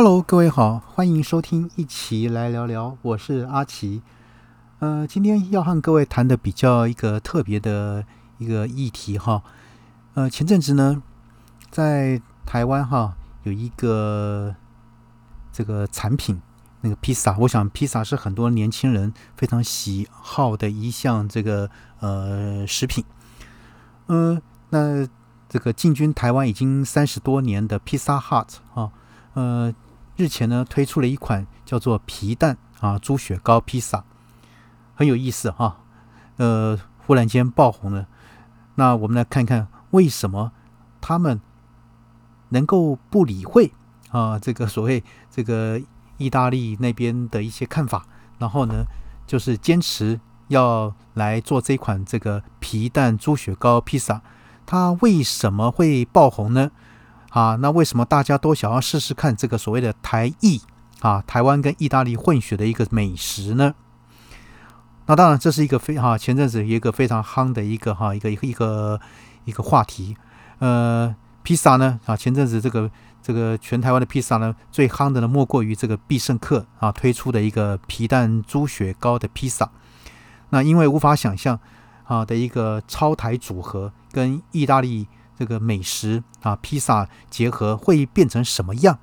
Hello，各位好，欢迎收听一起来聊聊，我是阿奇。呃，今天要和各位谈的比较一个特别的一个议题哈。呃，前阵子呢，在台湾哈有一个这个产品，那个披萨，我想披萨是很多年轻人非常喜好的一项这个呃食品。嗯，那这个进军台湾已经三十多年的披萨 Hut 啊，呃，日前呢推出了一款叫做皮蛋啊猪血糕披萨，很有意思哈。呃，忽然间爆红了。那我们来看看为什么他们能够不理会啊这个所谓这个意大利那边的一些看法，然后呢，就是坚持。要来做这款这个皮蛋猪血糕披萨，它为什么会爆红呢？啊，那为什么大家都想要试试看这个所谓的台意啊，台湾跟意大利混血的一个美食呢？那当然，这是一个非哈前阵子一个非常夯的一个哈一个一个一个一个话题。呃，披萨呢啊，前阵子这个这个全台湾的披萨呢，最夯的呢莫过于这个必胜客啊推出的一个皮蛋猪血糕的披萨。那因为无法想象啊的一个超台组合跟意大利这个美食啊披萨结合会变成什么样？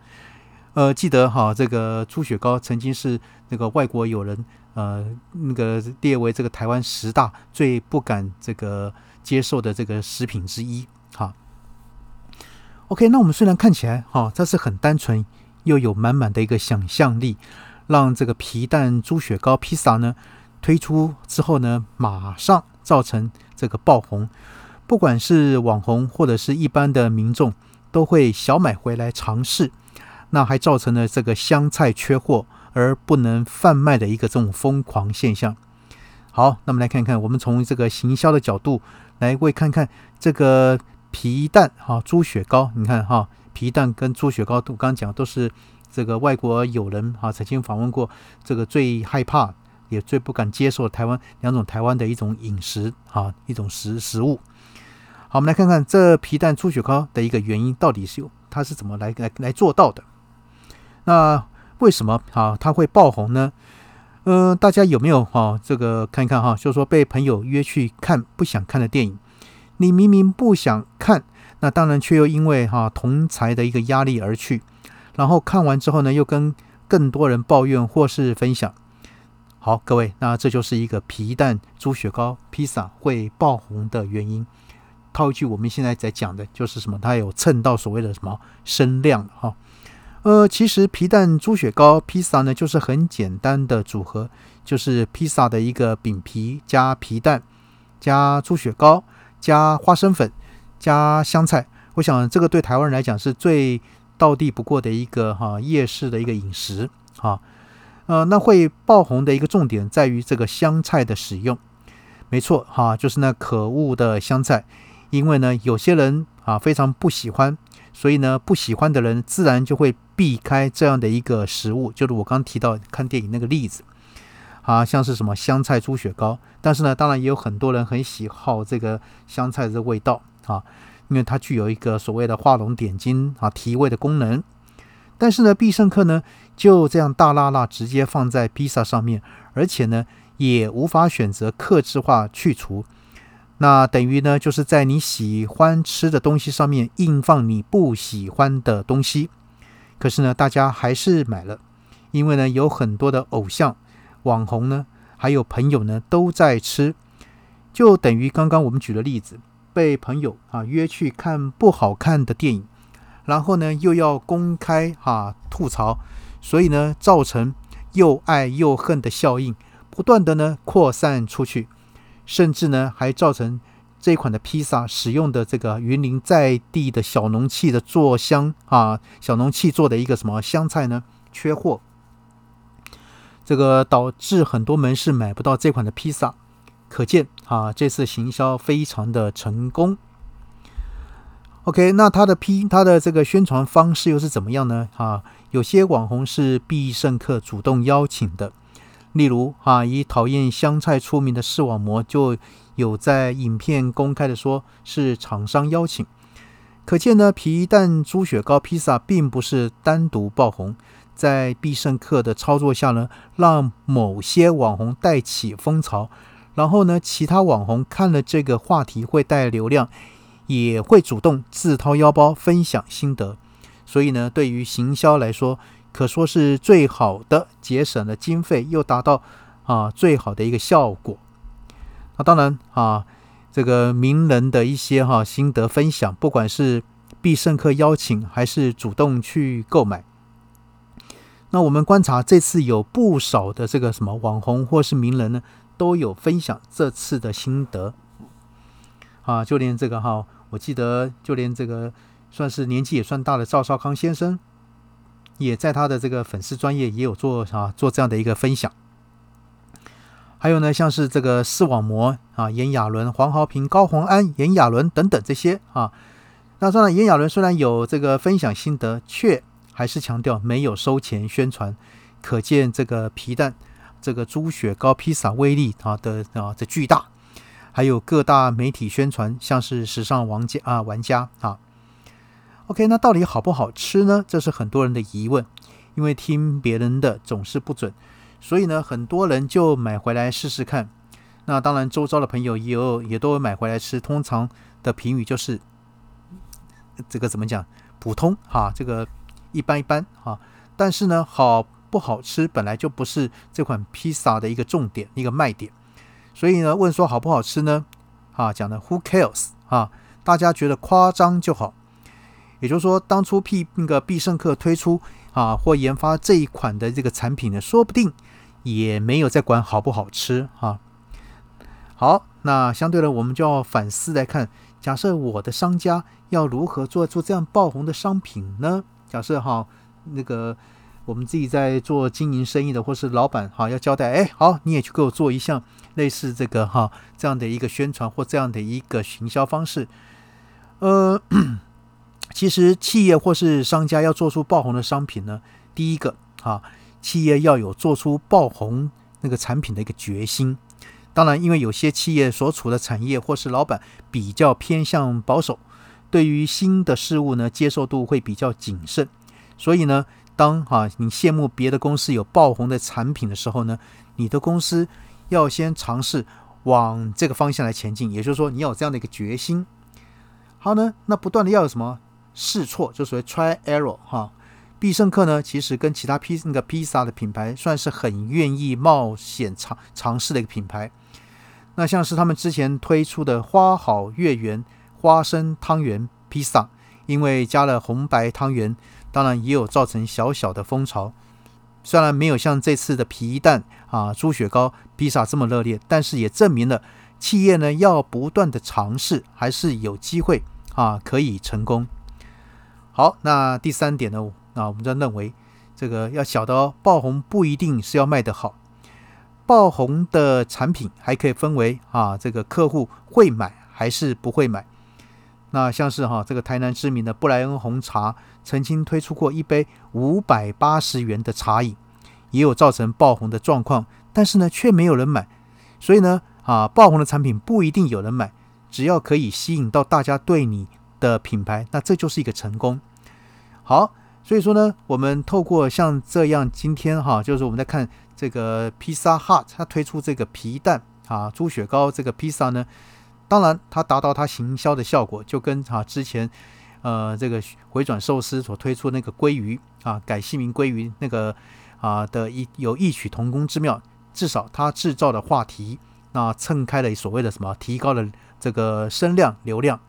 呃，记得哈这个猪血糕曾经是那个外国友人呃那个列为这个台湾十大最不敢这个接受的这个食品之一。哈，OK，那我们虽然看起来哈这是很单纯又有满满的一个想象力，让这个皮蛋猪血糕披萨呢。推出之后呢，马上造成这个爆红，不管是网红或者是一般的民众，都会小买回来尝试。那还造成了这个香菜缺货而不能贩卖的一个这种疯狂现象。好，那么来看看，我们从这个行销的角度来为看看这个皮蛋哈猪血糕。你看哈，皮蛋跟猪血糕，我刚刚讲都是这个外国友人哈曾经访问过，这个最害怕。也最不敢接受台湾两种台湾的一种饮食啊，一种食食物。好，我们来看看这皮蛋出血糕的一个原因到底是有它是怎么来来来做到的？那为什么啊它会爆红呢？嗯，大家有没有哈这个看一看哈？就是说被朋友约去看不想看的电影，你明明不想看，那当然却又因为哈同才的一个压力而去，然后看完之后呢，又跟更多人抱怨或是分享。好，各位，那这就是一个皮蛋猪血糕披萨会爆红的原因。套一句我们现在在讲的，就是什么？它有蹭到所谓的什么声量哈。呃，其实皮蛋猪血糕披萨呢，就是很简单的组合，就是披萨的一个饼皮加皮蛋加猪血糕加花生粉加香菜。我想这个对台湾人来讲是最道地不过的一个哈夜市的一个饮食哈。呃，那会爆红的一个重点在于这个香菜的使用，没错哈，就是那可恶的香菜，因为呢，有些人啊非常不喜欢，所以呢，不喜欢的人自然就会避开这样的一个食物，就是我刚提到看电影那个例子，啊，像是什么香菜猪血糕，但是呢，当然也有很多人很喜好这个香菜的味道啊，因为它具有一个所谓的画龙点睛啊提味的功能。但是呢，必胜客呢就这样大辣辣直接放在披萨上面，而且呢也无法选择克制化去除，那等于呢就是在你喜欢吃的东西上面硬放你不喜欢的东西。可是呢，大家还是买了，因为呢有很多的偶像、网红呢，还有朋友呢都在吃，就等于刚刚我们举的例子，被朋友啊约去看不好看的电影。然后呢，又要公开哈吐槽，所以呢，造成又爱又恨的效应，不断的呢扩散出去，甚至呢还造成这款的披萨使用的这个云林在地的小农器的做香啊，小农器做的一个什么香菜呢缺货，这个导致很多门市买不到这款的披萨，可见啊这次行销非常的成功。OK，那它的 P，它的这个宣传方式又是怎么样呢？啊，有些网红是必胜客主动邀请的，例如啊，以讨厌香菜出名的视网膜就有在影片公开的说是厂商邀请。可见呢，皮蛋猪血糕披萨并不是单独爆红，在必胜客的操作下呢，让某些网红带起风潮，然后呢，其他网红看了这个话题会带流量，也会主动自掏腰包分享心得，所以呢，对于行销来说，可说是最好的节省了经费，又达到啊最好的一个效果。那当然啊。这个名人的一些哈心得分享，不管是必胜客邀请还是主动去购买，那我们观察这次有不少的这个什么网红或是名人呢，都有分享这次的心得啊，就连这个哈，我记得就连这个算是年纪也算大的赵少康先生，也在他的这个粉丝专业也有做啊做这样的一个分享。还有呢，像是这个视网膜啊，炎亚纶、黄豪平、高洪安、炎亚纶等等这些啊。那当然，炎亚纶虽然有这个分享心得，却还是强调没有收钱宣传，可见这个皮蛋、这个猪血糕披萨威力啊的啊的巨大。还有各大媒体宣传，像是时尚玩家啊玩家啊。OK，那到底好不好吃呢？这是很多人的疑问，因为听别人的总是不准。所以呢，很多人就买回来试试看。那当然，周遭的朋友也有也都买回来吃。通常的评语就是这个怎么讲？普通哈，这个一般一般哈。但是呢，好不好吃本来就不是这款披萨的一个重点，一个卖点。所以呢，问说好不好吃呢？啊，讲的 Who cares 啊？大家觉得夸张就好。也就是说，当初必那个必胜客推出啊或研发这一款的这个产品呢，说不定。也没有在管好不好吃哈。好，那相对的，我们就要反思来看，假设我的商家要如何做出这样爆红的商品呢？假设哈，那个我们自己在做经营生意的，或是老板哈，要交代，哎，好，你也去给我做一项类似这个哈这样的一个宣传或这样的一个行销方式。呃，其实企业或是商家要做出爆红的商品呢，第一个啊。企业要有做出爆红那个产品的一个决心。当然，因为有些企业所处的产业或是老板比较偏向保守，对于新的事物呢接受度会比较谨慎。所以呢，当哈你羡慕别的公司有爆红的产品的时候呢，你的公司要先尝试往这个方向来前进。也就是说，你要有这样的一个决心。好呢，那不断的要有什么试错，就所谓 try error 哈。必胜客呢，其实跟其他披那个披萨的品牌算是很愿意冒险尝尝试的一个品牌。那像是他们之前推出的花好月圆花生汤圆披萨，因为加了红白汤圆，当然也有造成小小的风潮。虽然没有像这次的皮蛋啊猪血糕披萨这么热烈，但是也证明了企业呢要不断的尝试，还是有机会啊可以成功。好，那第三点呢？那我们就认为，这个要晓得，爆红不一定是要卖得好，爆红的产品还可以分为啊，这个客户会买还是不会买。那像是哈，这个台南知名的布莱恩红茶，曾经推出过一杯五百八十元的茶饮，也有造成爆红的状况，但是呢，却没有人买。所以呢，啊，爆红的产品不一定有人买，只要可以吸引到大家对你的品牌，那这就是一个成功。好。所以说呢，我们透过像这样，今天哈，就是我们在看这个披萨 hut，它推出这个皮蛋啊猪血糕这个披萨呢，当然它达到它行销的效果，就跟啊之前呃这个回转寿司所推出那个鲑鱼啊改姓名鲑鱼那个啊的一有异曲同工之妙，至少它制造的话题，那蹭开了所谓的什么提高了这个声量流量。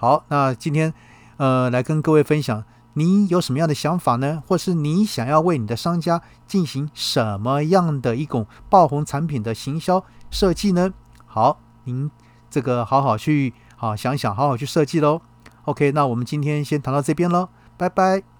好，那今天呃来跟各位分享。你有什么样的想法呢？或是你想要为你的商家进行什么样的一种爆红产品的行销设计呢？好，您这个好好去好想想，好好去设计喽。OK，那我们今天先谈到这边喽，拜拜。